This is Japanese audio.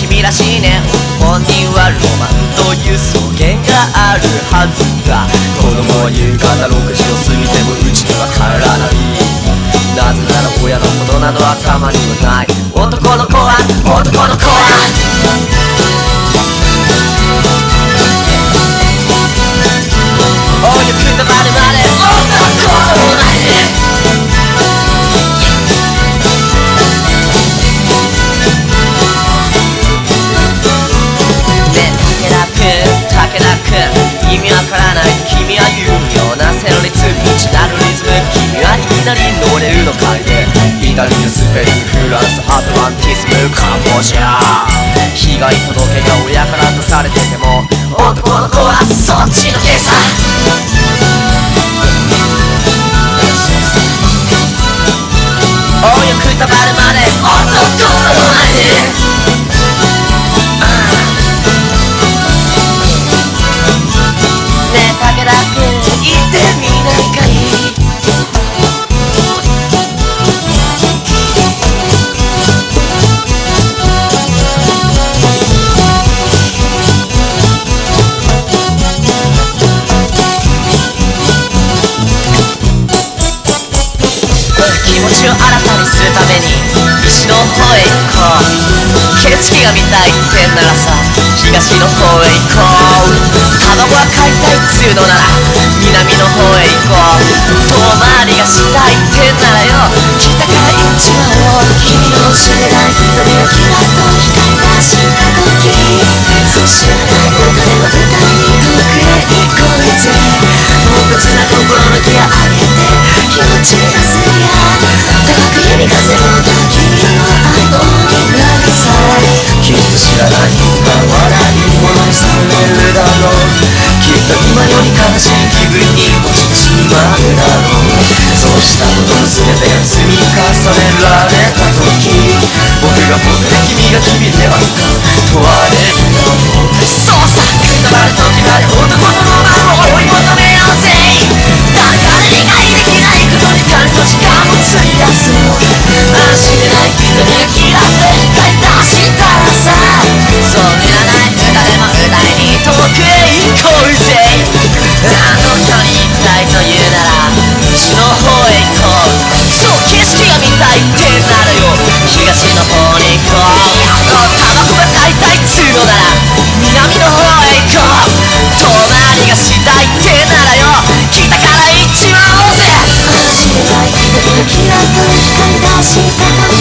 君らしいね。本人はロマン。という草原があるはずだ子供は夕方6時を過ぎてもうちには帰らない。なぜなら親のことなど頭にはない。からない君は言うようなセロリツ内なるリズム君はいきなり乗れるのかいねイタリアスペインフランスアトランティスムカンボジア被害届が親から出されてても男の子はそっちのけさおゆくたば気持ちを新たにするために西の方へ行こう。景色が見たいってんならさ東の方へ行こう。卵は買いたいっつうのなら南の方へ行こう。遠回りがしたいってんならよ。北から行っちまおう君の知らない瞳がキラッと光り出した時知らないお金は二人遠くへ行こうぜ猛烈な心のギア上げて。気持ち知らない。今は何も愛されるだろうきっと今より悲しい気分に落ちてしまうだろうそうしたことの全てが積み重ねられた時僕が僕で君が君ではいた。した